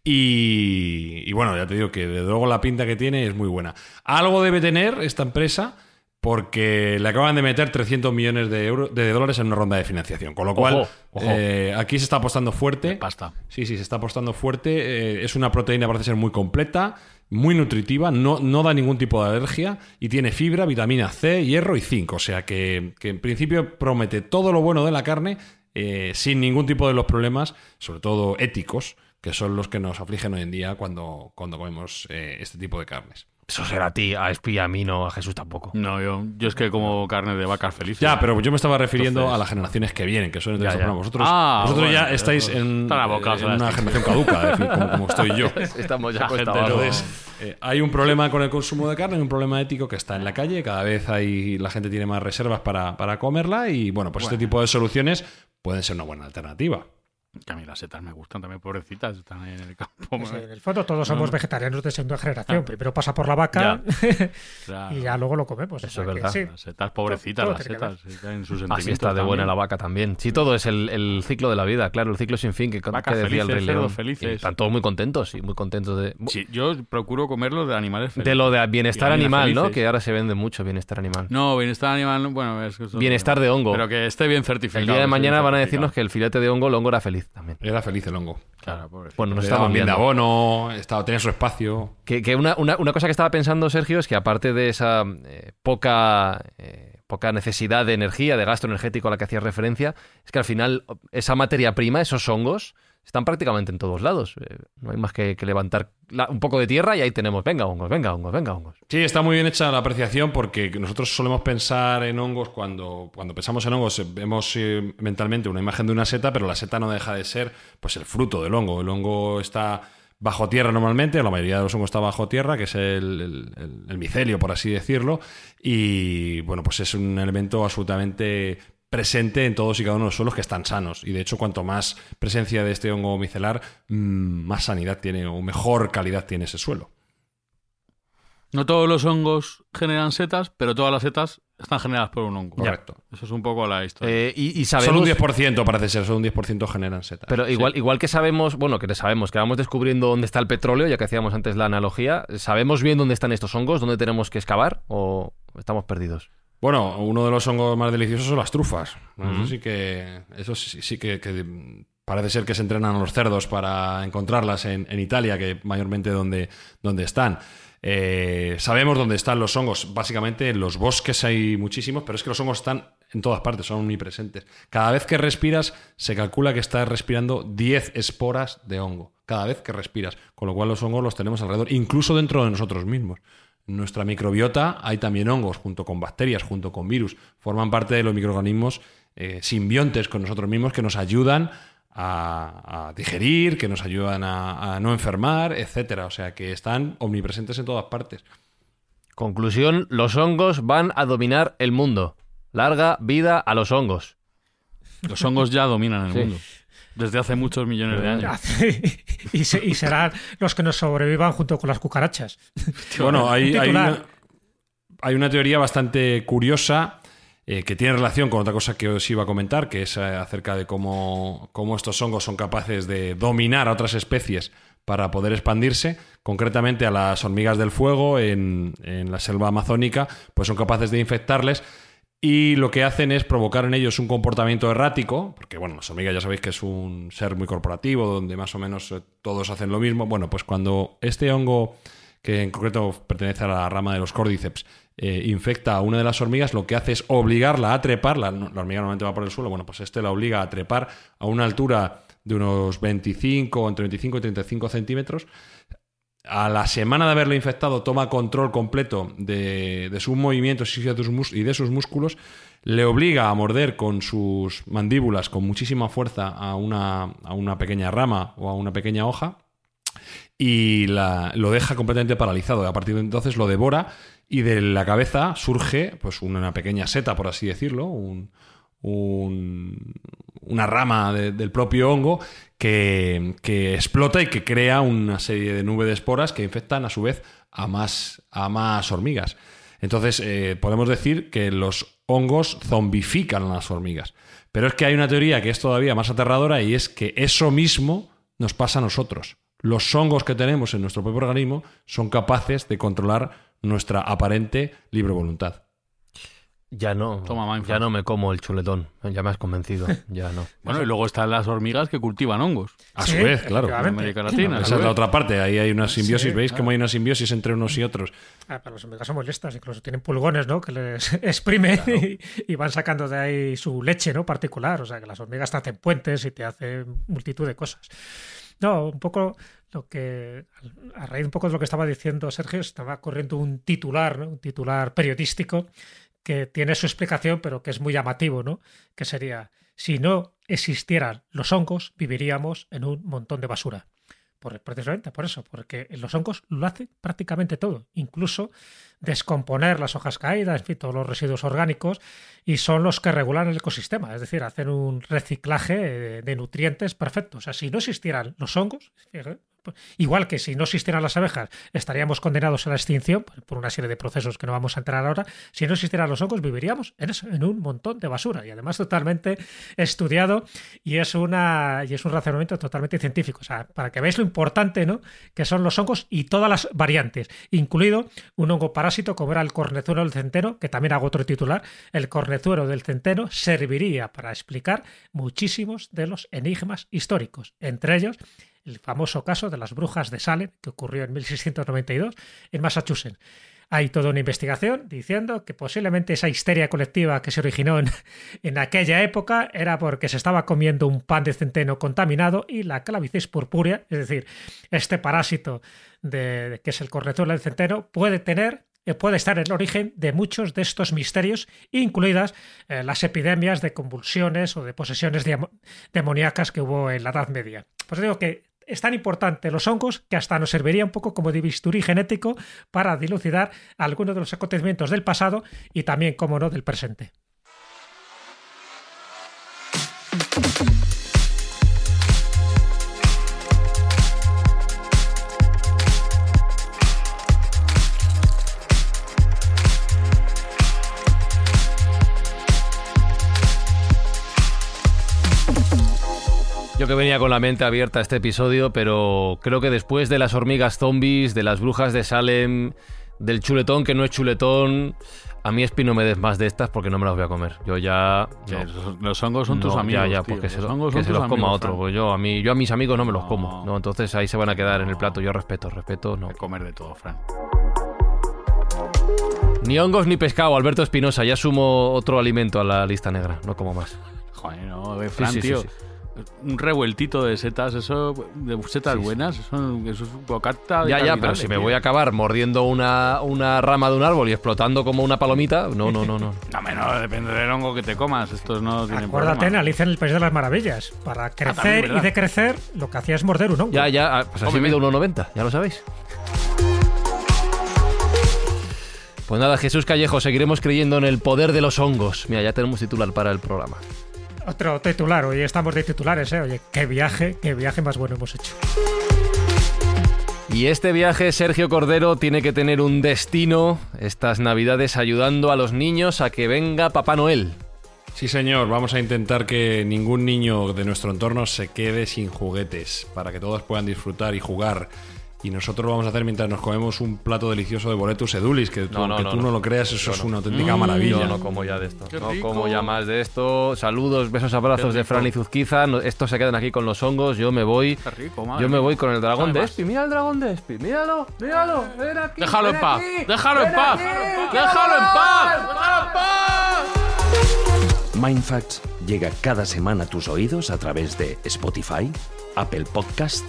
y, y, bueno, ya te digo que de luego la pinta que tiene es muy buena. Algo debe tener esta empresa porque le acaban de meter 300 millones de, euros, de dólares en una ronda de financiación. Con lo cual, ojo, ojo. Eh, aquí se está apostando fuerte. De pasta. Sí, sí, se está apostando fuerte. Eh, es una proteína, parece ser muy completa, muy nutritiva, no, no, da ningún tipo de alergia y tiene fibra, vitamina C, hierro y zinc. O sea que, que en principio promete todo lo bueno de la carne eh, sin ningún tipo de los problemas, sobre todo éticos, que son los que nos afligen hoy en día cuando, cuando comemos eh, este tipo de carnes. Eso será a ti, a Espi, a mí, no a Jesús tampoco. No, yo, yo es que como carne de vacas felices. Ya, pero yo me estaba refiriendo Entonces... a las generaciones que vienen, que son entre ya, ya. Vosotros, ah, vosotros bueno, ya estáis en, boca, en una generación caduca, decir, como, como, estoy yo. Estamos ya Entonces, eh, hay un problema con el consumo de carne, hay un problema ético que está en la calle, cada vez hay, la gente tiene más reservas para, para comerla y bueno, pues bueno. este tipo de soluciones pueden ser una buena alternativa. Que a mí las setas me gustan también, pobrecitas, están en el campo. Pues en el fondo todos somos no. vegetarianos de segunda generación. Ah. Primero pasa por la vaca ya. claro. y ya luego lo comemos. Eso es verdad. Sí. Las setas pobrecitas, todo, todo las setas. En sus Así está de buena la vaca también. Sí, todo es el, el, ciclo de la vida, claro, el ciclo sin fin que, Vacas que decía felices, el Rey León. Felices. están todos muy contentos y muy contentos de... Sí, yo procuro comerlo de animales felices. De lo de bienestar animal, ¿no? Que ahora se vende mucho bienestar animal. No, bienestar animal, bueno, es que Bienestar de hongo. Pero que esté bien certificado. El día de mañana van a decirnos que el filete de hongo, el hongo era feliz también. Era feliz el hongo. Claro, pobre. Bueno, nos estaban viendo. de abono, estaba, tenía su espacio. Que, que una, una, una, cosa que estaba pensando, Sergio, es que aparte de esa eh, poca eh, poca necesidad de energía, de gasto energético a la que hacías referencia, es que al final esa materia prima, esos hongos, están prácticamente en todos lados. Eh, no hay más que, levantar un poco de tierra y ahí tenemos, venga hongos, venga hongos, venga hongos. Sí, está muy bien hecha la apreciación porque nosotros solemos pensar en hongos cuando, cuando pensamos en hongos, vemos eh, mentalmente una imagen de una seta, pero la seta no deja de ser pues el fruto del hongo. El hongo está bajo tierra normalmente, la mayoría de los hongos está bajo tierra, que es el micelio, por así decirlo, y bueno, pues es un elemento absolutamente presente en todos y cada uno de los suelos que están sanos. Y de hecho, cuanto más presencia de este hongo micelar, mm, más sanidad tiene o mejor calidad tiene ese suelo. No todos los hongos generan setas, pero todas las setas están generadas por un hongo. Correcto. Eso es un poco la historia. Eh, y, y sabemos... Solo un 10% parece ser, solo un 10% generan setas. Pero igual, igual que sabemos, bueno, que sabemos que vamos descubriendo dónde está el petróleo, ya que hacíamos antes la analogía, ¿sabemos bien dónde están estos hongos? ¿Dónde tenemos que excavar? ¿O estamos perdidos? Bueno, uno de los hongos más deliciosos son las trufas. Eso sí que, eso sí, sí que, que parece ser que se entrenan los cerdos para encontrarlas en, en Italia, que mayormente donde, donde están. Eh, sabemos dónde están los hongos. Básicamente en los bosques hay muchísimos, pero es que los hongos están en todas partes, son omnipresentes. Cada vez que respiras, se calcula que estás respirando 10 esporas de hongo. Cada vez que respiras. Con lo cual los hongos los tenemos alrededor, incluso dentro de nosotros mismos. Nuestra microbiota hay también hongos, junto con bacterias, junto con virus. Forman parte de los microorganismos eh, simbiontes con nosotros mismos que nos ayudan a, a digerir, que nos ayudan a, a no enfermar, etcétera. O sea que están omnipresentes en todas partes. Conclusión, los hongos van a dominar el mundo. Larga vida a los hongos. Los hongos ya dominan el Sí. mundo. Desde hace muchos millones de años. y, se- y serán los que nos sobrevivan junto con las cucarachas. Bueno, hay, hay una, hay una teoría bastante curiosa eh, que tiene relación con otra cosa que os iba a comentar, que es eh, acerca de cómo, cómo estos hongos son capaces de dominar a otras especies para poder expandirse, concretamente a las hormigas del fuego en, en la selva amazónica, pues son capaces de infectarles y lo que hacen es provocar en ellos un comportamiento errático, porque bueno, las hormigas ya sabéis que es un ser muy corporativo, donde más o menos eh, todos hacen lo mismo. Bueno, pues cuando este hongo, que en concreto pertenece a la rama de los córdiceps, eh, infecta a una de las hormigas, lo que hace es obligarla a trepar, la, la hormiga normalmente va por el suelo, bueno, pues este la obliga a trepar a una altura de unos 25, entre 25 y 35 centímetros, a la semana de haberlo infectado toma control completo de, de sus movimientos y de sus, músculos, le obliga a morder con sus mandíbulas con muchísima fuerza a una, a una pequeña rama o a una pequeña hoja y la- lo deja completamente paralizado. A partir de entonces lo devora y de la cabeza surge pues una pequeña seta, por así decirlo, un- un- una rama de- del propio hongo que, que explota y que crea una serie de nubes de esporas que infectan a su vez a más, a más hormigas. Entonces, eh, podemos decir que los hongos zombifican a las hormigas. Pero es que hay una teoría que es todavía más aterradora y es que eso mismo nos pasa a nosotros. Los hongos que tenemos en nuestro propio organismo son capaces de controlar nuestra aparente libre voluntad. Ya no. Toma, ya no me como el chuletón. Ya me has convencido. Ya no. Bueno, y luego están las hormigas que cultivan hongos. A Sí, su vez, claro. En. América Latina. Esa es la otra parte. Ahí hay una simbiosis. Sí, ¿Veis cómo hay una simbiosis entre unos y otros? Ah, pero las hormigas son molestas, incluso tienen pulgones, ¿no? Que les exprimen y, y van sacando de ahí su leche, ¿no? Particular. O sea, que las hormigas te hacen puentes y te hacen multitud de cosas. No, un poco lo que, a raíz un poco de lo que estaba diciendo Sergio, estaba corriendo un titular, ¿no? Un titular periodístico que tiene su explicación, pero que es muy llamativo, ¿no? Que sería, si no existieran los hongos, viviríamos en un montón de basura. Por, precisamente por eso, porque los hongos lo hacen prácticamente todo, incluso descomponer las hojas caídas, en fin, todos los residuos orgánicos, y son los que regulan el ecosistema, es decir, hacen un reciclaje de, nutrientes perfecto. O sea, si no existieran los hongos, igual que si no existieran las abejas, estaríamos condenados a la extinción por- por una serie de procesos que no vamos a entrar ahora. Si no existieran los hongos, viviríamos en, eso, en un montón de basura y además totalmente estudiado y es una y es un razonamiento totalmente científico. O sea, para que veáis lo importante, ¿no? Que son los hongos y todas las variantes, incluido un hongo parásito como era el cornezuelo del centeno, que también hago otro titular. El cornezuelo del centeno serviría para explicar muchísimos de los enigmas históricos, entre ellos el famoso caso de las brujas de Salem, que ocurrió en 1692 en Massachusetts. Hay toda una investigación diciendo que posiblemente esa histeria colectiva que se originó en, en aquella época era porque se estaba comiendo un pan de centeno contaminado y la clavicis purpúrea, es decir, este parásito de, que es el cornezuelo del centeno, puede tener eh, puede estar el origen de muchos de estos misterios, incluidas eh, las epidemias de convulsiones o de posesiones demoníacas que hubo en la Edad Media. Pues digo que es tan importante los hongos que hasta nos serviría un poco como de bisturí genético para dilucidar algunos de los acontecimientos del pasado y también, como no, del presente. Que venía con la mente abierta este episodio, pero creo que después de las hormigas zombies, de las brujas de Salem, del chuletón que no es chuletón, a mí Espi no me des más de estas porque no me las voy a comer. Yo ya... Los hongos son tus amigos. Ya, ya, porque se, que se los coma otro. Pues yo, a mí, yo a mis amigos no me los como. No, entonces ahí se van a quedar en el plato. Yo respeto, respeto. No. comer de todo, Fran. Ni hongos ni pescado, Alberto Espinosa. Ya sumo otro alimento a la lista negra. No como más. Joder, no, Fran, tío un revueltito de setas, eso, de setas buenas, eso, eso, es bocata Ya, ya, pero si me voy a acabar mordiendo una, una, rama de un árbol y explotando como una palomita, no, no, no, no. no, menos depende del hongo que te comas, estos no tienen Acuérdate en Alicia en el País de las Maravillas, para ah, crecer y decrecer, lo que hacía es morder un hongo. Ya, ya, ah, pues así mido 1,90, ya lo sabéis. Pues nada, Jesús Callejo, seguiremos creyendo en el poder de los hongos. Mira, ya tenemos titular para el programa. Otro titular, hoy estamos de titulares, ¿eh? Oye, qué viaje, qué viaje más bueno hemos hecho. Y este viaje, Sergio Cordero, tiene que tener un destino estas navidades ayudando a los niños a que venga Papá Noel. Sí, señor, vamos a intentar que ningún niño de nuestro entorno se quede sin juguetes, para que todos puedan disfrutar y jugar y nosotros lo vamos a hacer mientras nos comemos un plato delicioso de boletus edulis, que, tú no, tú no, lo creas, eso es una auténtica mm, maravilla. Yo no como ya de esto, no como ya más de esto. Saludos, besos, abrazos de Fran y Zuzquiza. Estos se quedan aquí con los hongos, yo me voy. yo me voy con el dragón de Espi. Mira el dragón de Espi, míralo, míralo. Ven aquí, déjalo, en paz, déjalo en paz, déjalo en paz, déjalo en paz. Mindfacts llega cada semana a tus oídos a través de Spotify, Apple Podcast,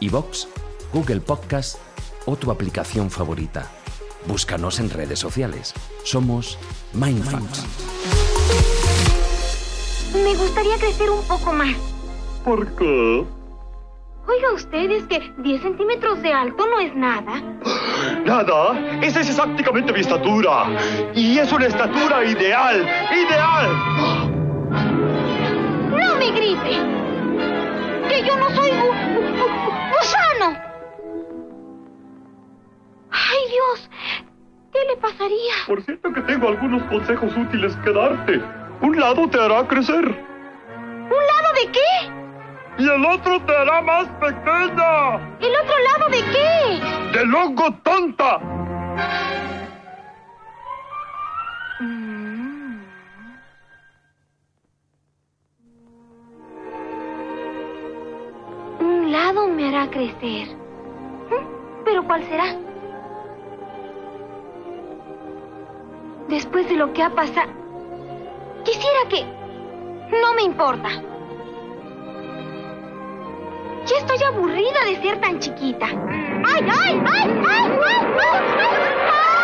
Evox Google Podcast o tu aplicación favorita. Búscanos en redes sociales. Somos Mindfacts. Me gustaría crecer un poco más. ¿Por qué? Oiga usted, es que 10 centímetros de alto no es nada. Nada, esa es exactamente mi estatura. Y es una estatura ideal, ideal. No me grite. Por cierto que tengo algunos consejos útiles que darte. Un lado te hará crecer. ¿Un lado de qué? Y el otro te hará más pequeña. ¿El otro lado de qué? ¡Del hongo tonta! Mm. Un lado me hará crecer. ¿Mm? ¿Pero cuál será? Después de lo que ha pasado... Quisiera que... No me importa. Ya estoy aburrida de ser tan chiquita. ¡Ay, ay, ay, ay, ay, ay!